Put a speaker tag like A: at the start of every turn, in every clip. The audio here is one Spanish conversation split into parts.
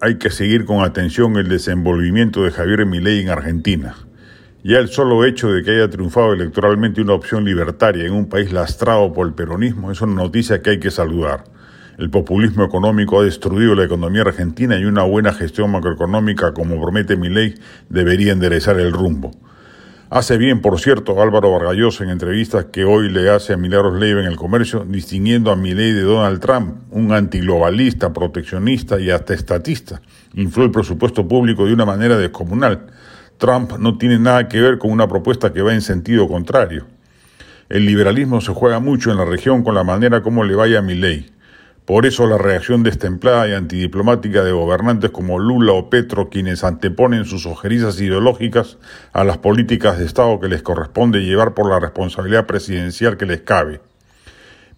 A: hay que seguir con atención el desenvolvimiento de Javier Milei en Argentina. Ya el solo hecho de que haya triunfado electoralmente una opción libertaria en un país lastrado por el peronismo es una noticia que hay que saludar. El populismo económico ha destruido la economía argentina y una buena gestión macroeconómica, como promete Milei, debería enderezar el rumbo. Hace bien, por cierto, Álvaro Vargallosa en entrevistas que hoy le hace a Milagros Leiva en el comercio, distinguiendo a Milei de Donald Trump, un antiglobalista, proteccionista y hasta estatista. Infló el presupuesto público de una manera descomunal. Trump no tiene nada que ver con una propuesta que va en sentido contrario. El liberalismo se juega mucho en la región con la manera como le vaya a Milei. Por eso la reacción destemplada y antidiplomática de gobernantes como Lula o Petro, quienes anteponen sus ojerizas ideológicas a las políticas de Estado que les corresponde llevar por la responsabilidad presidencial que les cabe.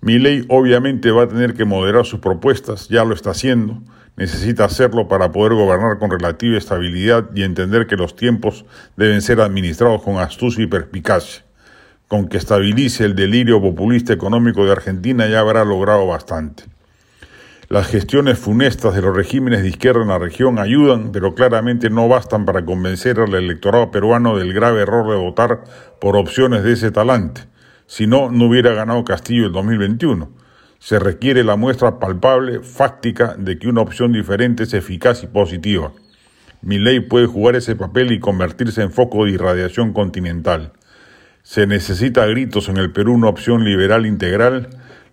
A: ley obviamente va a tener que moderar sus propuestas, ya lo está haciendo, necesita hacerlo para poder gobernar con relativa estabilidad y entender que los tiempos deben ser administrados con astucia y perspicacia. Con que estabilice el delirio populista económico de Argentina ya habrá logrado bastante. Las gestiones funestas de los regímenes de izquierda en la región ayudan, pero claramente no bastan para convencer al electorado peruano del grave error de votar por opciones de ese talante. Si no, no hubiera ganado Castillo el 2021. Se requiere la muestra palpable, fáctica, de que una opción diferente es eficaz y positiva. Mi ley puede jugar ese papel y convertirse en foco de irradiación continental. Se necesita gritos en el Perú una opción liberal integral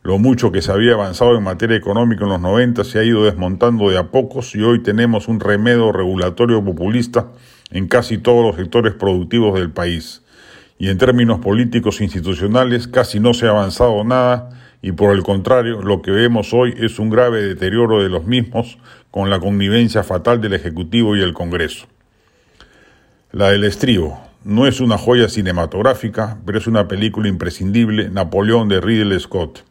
A: lo mucho que se había avanzado en materia económica en los 90 se ha ido desmontando de a pocos y hoy tenemos un remedio regulatorio populista en casi todos los sectores productivos del país. Y en términos políticos e institucionales casi no se ha avanzado nada y por el contrario lo que vemos hoy es un grave deterioro de los mismos con la connivencia fatal del Ejecutivo y el Congreso. La del estribo. No es una joya cinematográfica, pero es una película imprescindible, Napoleón de Ridley Scott.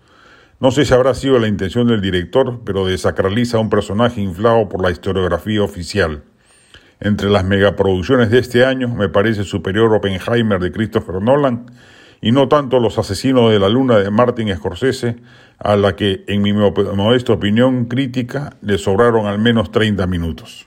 A: No sé si habrá sido la intención del director, pero desacraliza a un personaje inflado por la historiografía oficial. Entre las megaproducciones de este año me parece superior Oppenheimer de Christopher Nolan y no tanto Los Asesinos de la Luna de Martin Scorsese, a la que, en mi modesta opinión crítica, le sobraron al menos 30 minutos.